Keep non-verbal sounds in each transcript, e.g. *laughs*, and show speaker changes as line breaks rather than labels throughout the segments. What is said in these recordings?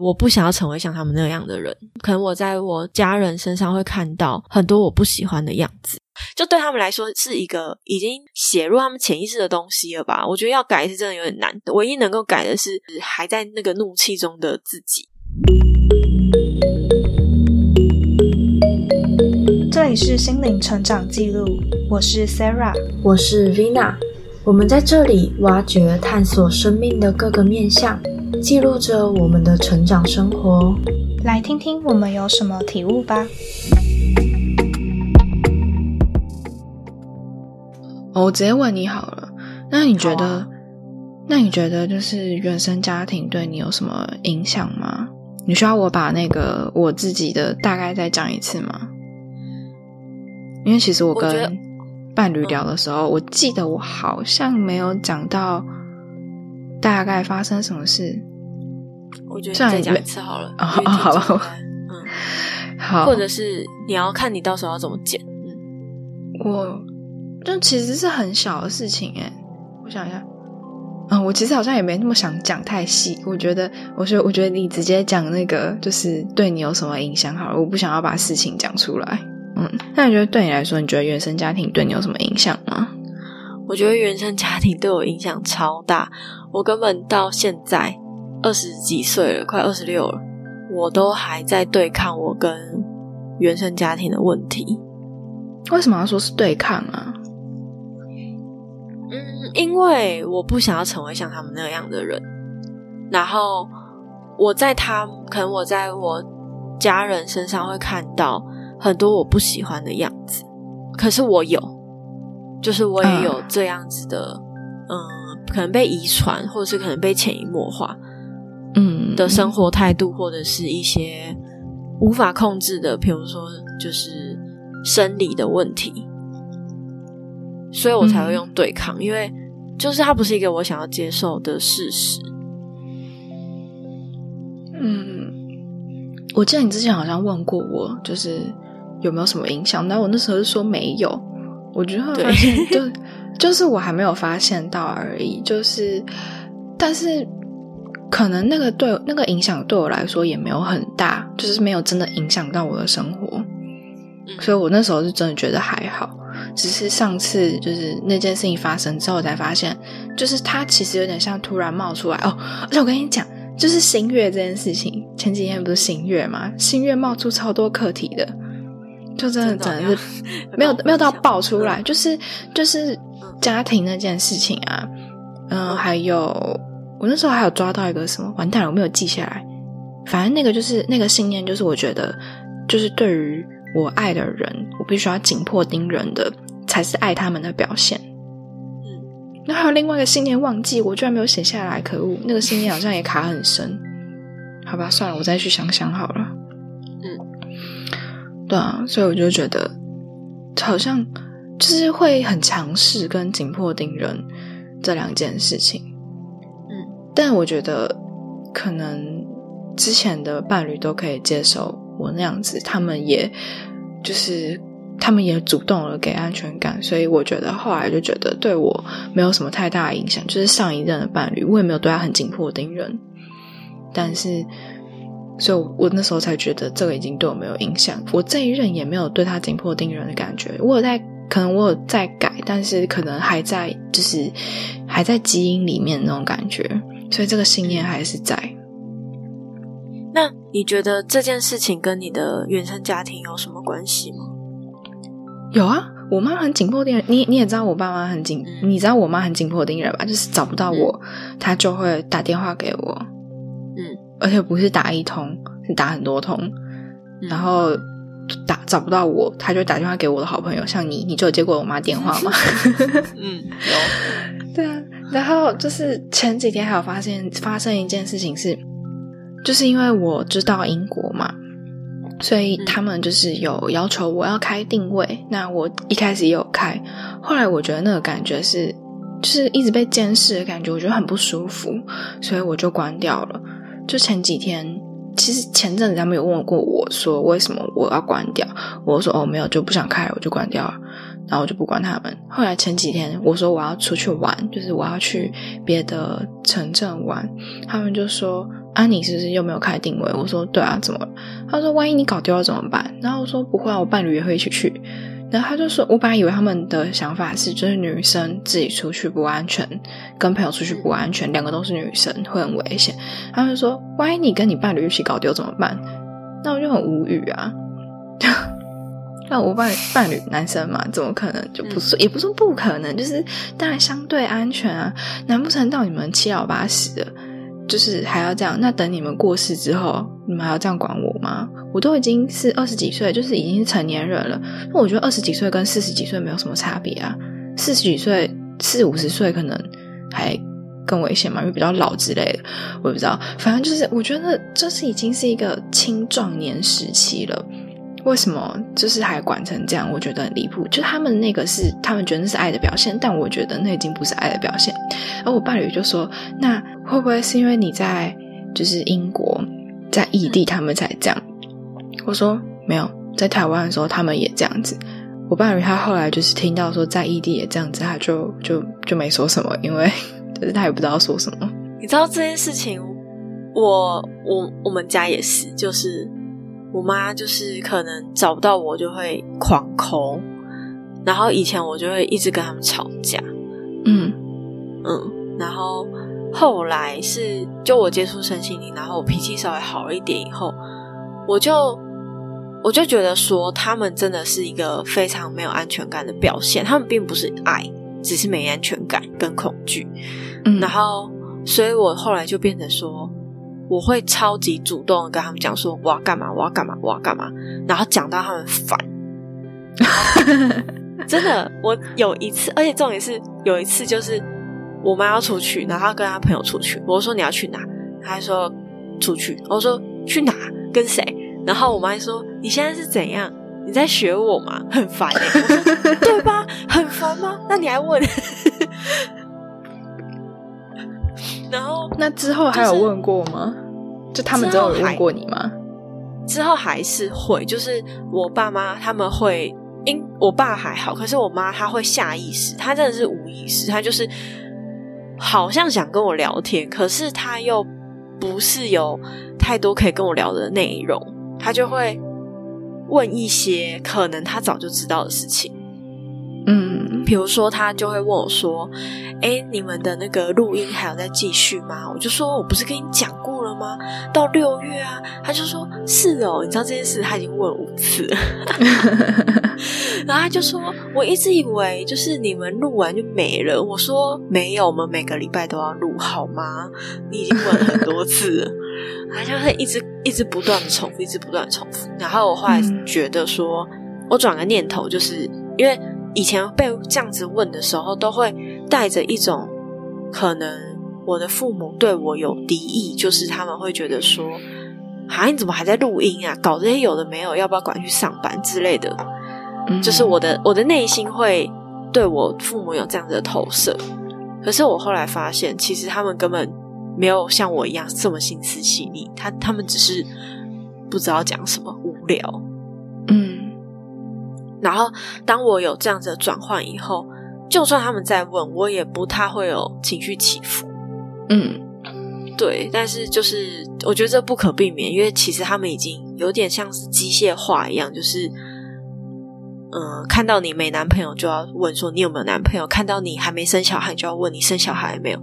我不想要成为像他们那样的人。可能我在我家人身上会看到很多我不喜欢的样子，就对他们来说是一个已经写入他们潜意识的东西了吧？我觉得要改是真的有点难，唯一能够改的是还在那个怒气中的自己。
这里是心灵成长记录，我是 Sarah，
我是 Vina，我们在这里挖掘、探索生命的各个面向。记录着我们的成长生活，
来听听我们有什么体悟吧。
我直接问你好了，那你觉得，那你觉得就是原生家庭对你有什么影响吗？你需要我把那个我自己的大概再讲一次吗？因为其实我跟伴侣聊的时候，我记得我好像没有讲到大概发生什么事。
我觉得再讲一次好了，好
吧，
嗯，*laughs*
好，
或者是你要看你到时候要怎么剪，
嗯，我就其实是很小的事情哎，我想一下，嗯，我其实好像也没那么想讲太细，我觉得，我说，我觉得你直接讲那个就是对你有什么影响好了，我不想要把事情讲出来，嗯，那你觉得对你来说，你觉得原生家庭对你有什么影响吗？
我觉得原生家庭对我影响超大，我根本到现在。二十几岁了，快二十六了，我都还在对抗我跟原生家庭的问题。
为什么要说是对抗啊？
嗯，因为我不想要成为像他们那样的人。然后我在他，可能我在我家人身上会看到很多我不喜欢的样子。可是我有，就是我也有这样子的，嗯，可能被遗传，或者是可能被潜移默化。
嗯
的生活态度，或者是一些无法控制的，比如说就是生理的问题，所以我才会用对抗，因为就是它不是一个我想要接受的事实。
嗯，我记得你之前好像问过我，就是有没有什么影响，但我那时候是说没有。我觉得发现就就是我还没有发现到而已，就是但是。可能那个对那个影响对我来说也没有很大，就是没有真的影响到我的生活，所以我那时候是真的觉得还好。只是上次就是那件事情发生之后，才发现，就是它其实有点像突然冒出来哦。而且我跟你讲，就是新月这件事情，前几天不是新月嘛？新月冒出超多课题的，就真的真的是没有没有到爆出来，就是就是家庭那件事情啊，嗯，还有。我那时候还有抓到一个什么完蛋了，我没有记下来。反正那个就是那个信念，就是我觉得，就是对于我爱的人，我必须要紧迫盯人的，才是爱他们的表现。嗯，那还有另外一个信念忘记，我居然没有写下来，可恶！那个信念好像也卡很深。好吧，算了，我再去想想好了。嗯，对啊，所以我就觉得，好像就是会很强势跟紧迫盯人这两件事情。但我觉得，可能之前的伴侣都可以接受我那样子，他们也就是他们也主动了给安全感，所以我觉得后来就觉得对我没有什么太大影响。就是上一任的伴侣，我也没有对他很紧迫盯人，但是，所以我那时候才觉得这个已经对我没有影响。我这一任也没有对他紧迫盯人的感觉，我有在。可能我有在改，但是可能还在，就是还在基因里面那种感觉，所以这个信念还是在。
那你觉得这件事情跟你的原生家庭有什么关系吗？
有啊，我妈很紧迫盯人，你你也知道我爸妈很紧，你知道我妈很紧迫盯人吧？就是找不到我，她就会打电话给我，嗯，而且不是打一通，是打很多通，然后。打找不到我，她就打电话给我的好朋友，像你，你就有接过我妈电话吗？*laughs*
嗯，有。*laughs*
对啊，然后就是前几天还有发现发生一件事情是，就是因为我知道英国嘛，所以他们就是有要求我要开定位。那我一开始也有开，后来我觉得那个感觉是，就是一直被监视的感觉，我觉得很不舒服，所以我就关掉了。就前几天。其实前阵子他们有问过我说为什么我要关掉，我说哦没有就不想开，我就关掉了，然后我就不管他们。后来前几天我说我要出去玩，就是我要去别的城镇玩，他们就说啊，你是不是又没有开定位？我说对啊，怎么了？他说万一你搞丢了怎么办？然后我说不会啊，我伴侣也会一起去。然后他就说，我本来以为他们的想法是，就是女生自己出去不安全，跟朋友出去不安全，两个都是女生会很危险。他们说，万一你跟你伴侣一起搞丢怎么办？那我就很无语啊。那我伴伴侣男生嘛，怎么可能就不是？也不是不可能，就是当然相对安全啊。难不成到你们七老八十的，就是还要这样？那等你们过世之后，你们还要这样管我吗？我都已经是二十几岁，就是已经是成年人了。那我觉得二十几岁跟四十几岁没有什么差别啊。四十几岁、四五十岁可能还更危险嘛，因为比较老之类的。我也不知道，反正就是我觉得这是已经是一个青壮年时期了。为什么就是还管成这样？我觉得很离谱。就他们那个是他们觉得那是爱的表现，但我觉得那已经不是爱的表现。而我伴侣就说：“那会不会是因为你在就是英国，在异地，他们才这样？”我说：“没有，在台湾的时候他们也这样子。”我伴侣他后来就是听到说在异地也这样子，他就就就没说什么，因为 *laughs* 就是他也不知道说什么。
你知道这件事情，我我我们家也是，就是。我妈就是可能找不到我就会狂抠，然后以前我就会一直跟他们吵架，
嗯
嗯，然后后来是就我接触身心灵，然后我脾气稍微好了一点以后，我就我就觉得说他们真的是一个非常没有安全感的表现，他们并不是爱，只是没安全感跟恐惧，
嗯，
然后所以我后来就变成说。我会超级主动的跟他们讲说我要干嘛，我要干嘛，我要干嘛，然后讲到他们烦。*laughs* 真的，我有一次，而且重点是有一次，就是我妈要出去，然后跟她朋友出去。我说你要去哪？她说出去。我说去哪？跟谁？然后我妈说你现在是怎样？你在学我吗？很烦哎。*laughs* 对吧？很烦吗？那你还问？*laughs* 然后，
那之后还有问过吗？就他们之后有问过你吗？
之后还是会，就是我爸妈他们会，因我爸还好，可是我妈她会下意识，她真的是无意识，她就是好像想跟我聊天，可是她又不是有太多可以跟我聊的内容，她就会问一些可能她早就知道的事情。
嗯，
比如说他就会问我说：“哎，你们的那个录音还有在继续吗？”我就说：“我不是跟你讲过了吗？到六月啊。”他就说：“是哦，你知道这件事，他已经问五次。*laughs* ”然后他就说：“我一直以为就是你们录完就没了。”我说：“没有，我们每个礼拜都要录，好吗？你已经问很多次了。*laughs* ”他就会一直一直不断的重复，一直不断的重复。然后我后来觉得说，我转个念头，就是因为。以前被这样子问的时候，都会带着一种可能我的父母对我有敌意，就是他们会觉得说：“啊，你怎么还在录音啊？搞这些有的没有，要不要赶去上班之类的？”就是我的我的内心会对我父母有这样子的投射。可是我后来发现，其实他们根本没有像我一样这么心思细腻，他他们只是不知道讲什么，无聊。然后，当我有这样子的转换以后，就算他们在问，我也不太会有情绪起伏。
嗯，
对。但是，就是我觉得这不可避免，因为其实他们已经有点像是机械化一样，就是，嗯，看到你没男朋友就要问说你有没有男朋友，看到你还没生小孩就要问你生小孩没有，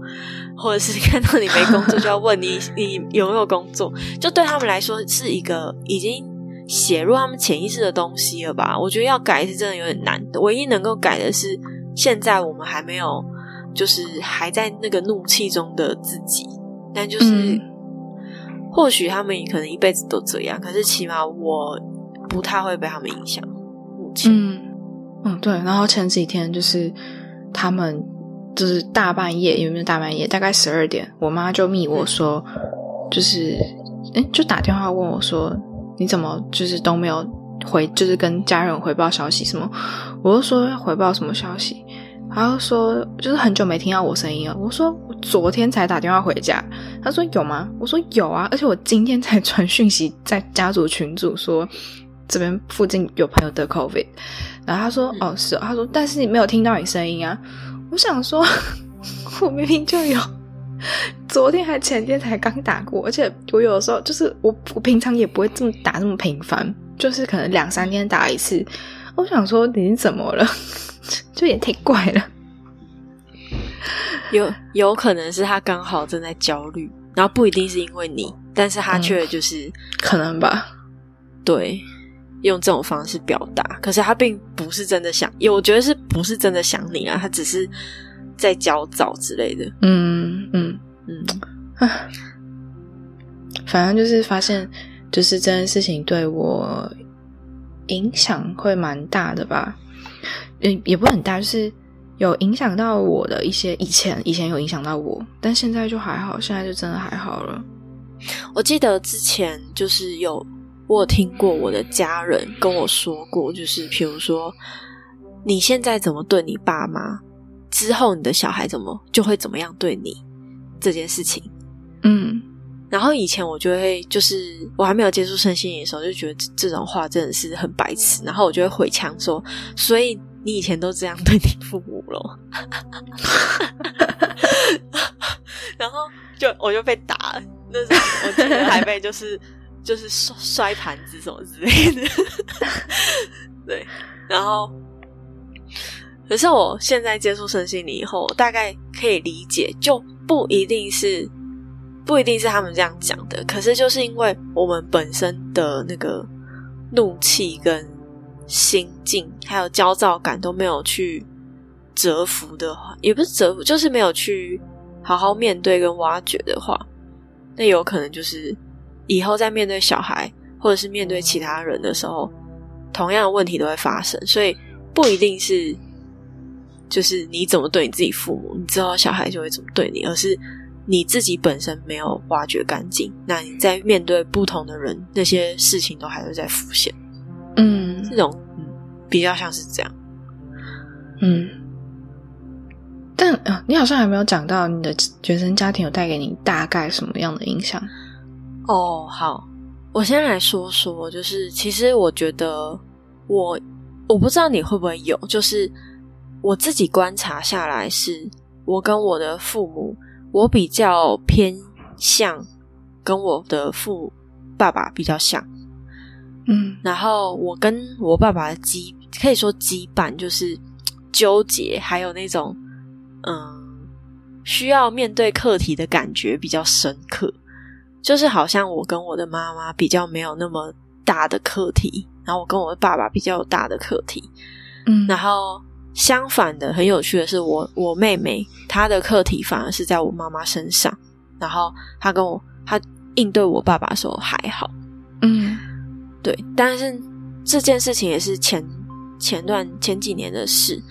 或者是 *laughs* 看到你没工作就要问你你有没有工作，就对他们来说是一个已经。写入他们潜意识的东西了吧？我觉得要改是真的有点难的。唯一能够改的是，现在我们还没有，就是还在那个怒气中的自己。但就是，或许他们也可能一辈子都这样，可是起码我不太会被他们影响。
嗯嗯，对。然后前几天就是他们就是大半夜，有没有大半夜？大概十二点，我妈就密我说，就是哎，就打电话问我说。你怎么就是都没有回，就是跟家人回报消息什么？我就说要回报什么消息，他就说就是很久没听到我声音了。我说我昨天才打电话回家，他说有吗？我说有啊，而且我今天才传讯息在家族群组说这边附近有朋友得 COVID，然后他说哦是，他说但是你没有听到你声音啊。我想说 *laughs* 我明明就有 *laughs* 昨天还前天才刚打过，而且我有的时候就是我我平常也不会这么打这么频繁，就是可能两三天打一次。我想说你怎么了？*laughs* 就也挺怪的。
有有可能是他刚好正在焦虑，然后不一定是因为你，但是他却就是
可能吧。
对，用这种方式表达，可是他并不是真的想，我觉得是不是真的想你啊？他只是在焦躁之类的。
嗯嗯反正就是发现，就是这件事情对我影响会蛮大的吧。嗯，也不很大，就是有影响到我的一些以前，以前有影响到我，但现在就还好，现在就真的还好了。
我记得之前就是有。我有听过我的家人跟我说过，就是譬如说，你现在怎么对你爸妈，之后你的小孩怎么就会怎么样对你这件事情。
嗯，
然后以前我就会，就是我还没有接触身心灵的时候，就觉得这种话真的是很白痴，然后我就会回呛说，所以你以前都这样对你父母了，然后就我就被打了，那时候我记得还被就是。就是摔摔盘子什么之类的，对。然后，可是我现在接触身心灵以后，大概可以理解，就不一定是不一定是他们这样讲的。可是就是因为我们本身的那个怒气跟心境，还有焦躁感都没有去折服的话，也不是折服，就是没有去好好面对跟挖掘的话，那有可能就是。以后在面对小孩或者是面对其他人的时候，同样的问题都会发生，所以不一定是就是你怎么对你自己父母，你知道小孩就会怎么对你，而是你自己本身没有挖掘干净，那你在面对不同的人，那些事情都还是在浮现。
嗯，
这种嗯比较像是这样。
嗯，但啊，你好像还没有讲到你的原生家庭有带给你大概什么样的影响。
哦，好，我先来说说，就是其实我觉得我我不知道你会不会有，就是我自己观察下来，是我跟我的父母，我比较偏向跟我的父爸爸比较像，
嗯，
然后我跟我爸爸的羁可以说羁绊就是纠结，还有那种嗯需要面对课题的感觉比较深刻。就是好像我跟我的妈妈比较没有那么大的课题，然后我跟我的爸爸比较有大的课题，
嗯，
然后相反的，很有趣的是，我我妹妹她的课题反而是在我妈妈身上，然后她跟我她应对我爸爸的时候还好，
嗯，
对，但是这件事情也是前前段前几年的事，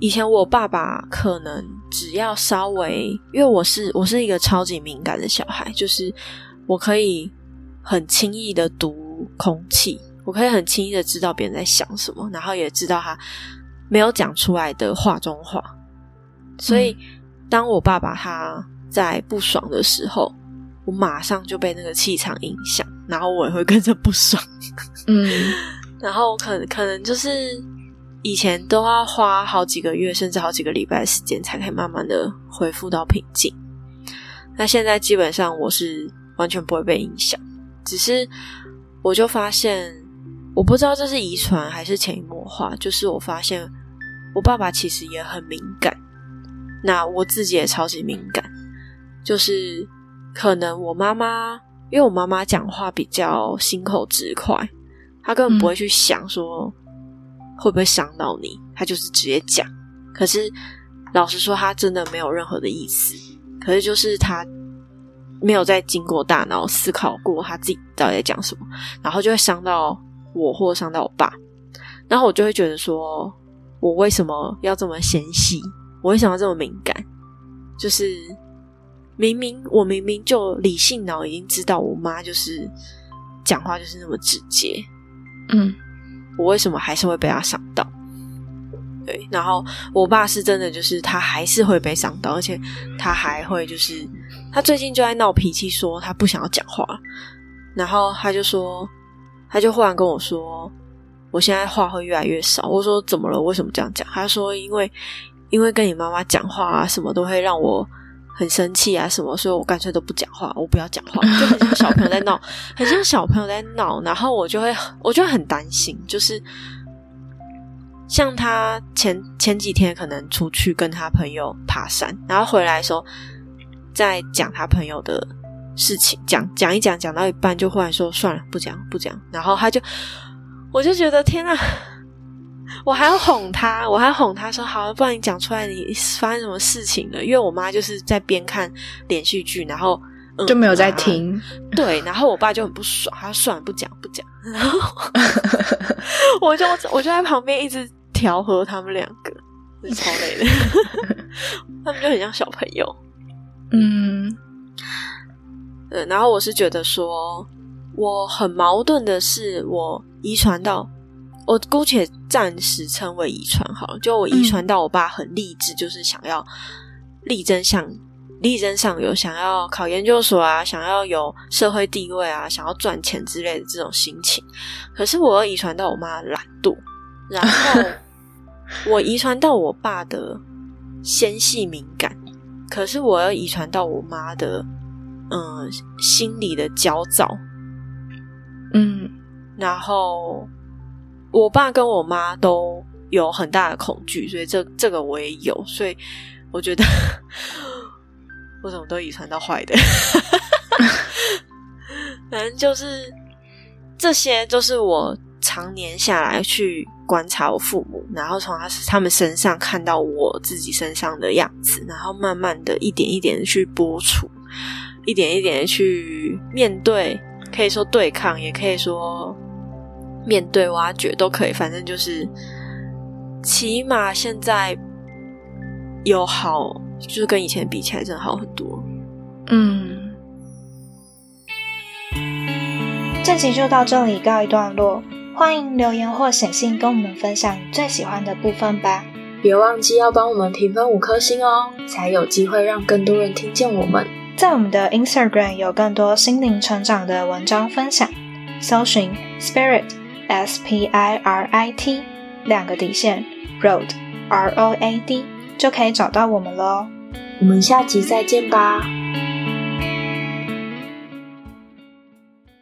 以前我爸爸可能。只要稍微，因为我是我是一个超级敏感的小孩，就是我可以很轻易的读空气，我可以很轻易的知道别人在想什么，然后也知道他没有讲出来的话中话。所以，当我爸爸他在不爽的时候，我马上就被那个气场影响，然后我也会跟着不爽。
嗯，*laughs*
然后可可能就是。以前都要花好几个月，甚至好几个礼拜时间，才可以慢慢的恢复到平静。那现在基本上我是完全不会被影响，只是我就发现，我不知道这是遗传还是潜移默化，就是我发现我爸爸其实也很敏感，那我自己也超级敏感，就是可能我妈妈，因为我妈妈讲话比较心口直快，她根本不会去想说。会不会伤到你？她就是直接讲。可是老实说，她真的没有任何的意思。可是就是她没有在经过大脑思考过她自己到底在讲什么，然后就会伤到我，或伤到我爸。然后我就会觉得说，我为什么要这么纤细？我为什么要这么敏感？就是明明我明明就理性脑已经知道，我妈就是讲话就是那么直接。
嗯。
我为什么还是会被她伤到？对，然后我爸是真的，就是他还是会被伤到，而且他还会就是他最近就在闹脾气，说他不想要讲话，然后他就说，他就忽然跟我说，我现在话会越来越少。我说怎么了？为什么这样讲？他说因为因为跟你妈妈讲话啊，什么都会让我很生气啊什么，所以我干脆都不讲话，我不要讲话，就很像小朋友在闹，很像小朋友在闹，然后我就会我就很担心，就是像他前前几天可能出去跟他朋友爬山，然后回来的时候在讲他朋友的事情，讲讲一讲，讲到一半就忽然说算了，不讲不讲，然后他就我就觉得天啊！我还要哄他，我还要哄他说好，不然你讲出来你发生什么事情了？因为我妈就是在边看连续剧，然后
就没有在听。
对，然后我爸就很不爽，他说算了，不讲不讲。然后 *laughs* 我就我就在旁边一直调和他们两个，超累的。*laughs* 他们就很像小朋友。
嗯，
对。然后我是觉得说，我很矛盾的是，我遗传到。我姑且暂时称为遗传好了，就我遗传到我爸很励志，就是想要力争上力争上游，想要考研究所啊，想要有社会地位啊，想要赚钱之类的这种心情。可是我又遗传到我妈懒惰，然后 *laughs* 我遗传到我爸的纤细敏感，可是我又遗传到我妈的嗯心里的焦躁，
嗯，
然后。我爸跟我妈都有很大的恐惧，所以这这个我也有，所以我觉得我怎么都遗传到坏的，*laughs* 反正就是这些，都是我常年下来去观察我父母，然后从他他们身上看到我自己身上的样子，然后慢慢的一点一点的去播出，一点一点的去面对，可以说对抗，也可以说。面对挖掘都可以，反正就是起码现在有好，就是跟以前比起来，真的好很多。
嗯，
这集就到这里告一段落，欢迎留言或写信跟我们分享你最喜欢的部分吧。
别忘记要帮我们评分五颗星哦，才有机会让更多人听见我们。
在我们的 Instagram 有更多心灵成长的文章分享，搜寻 Spirit。S P I R I T 两个底线，Road R O A D 就可以找到我们喽。
我们下集再见吧。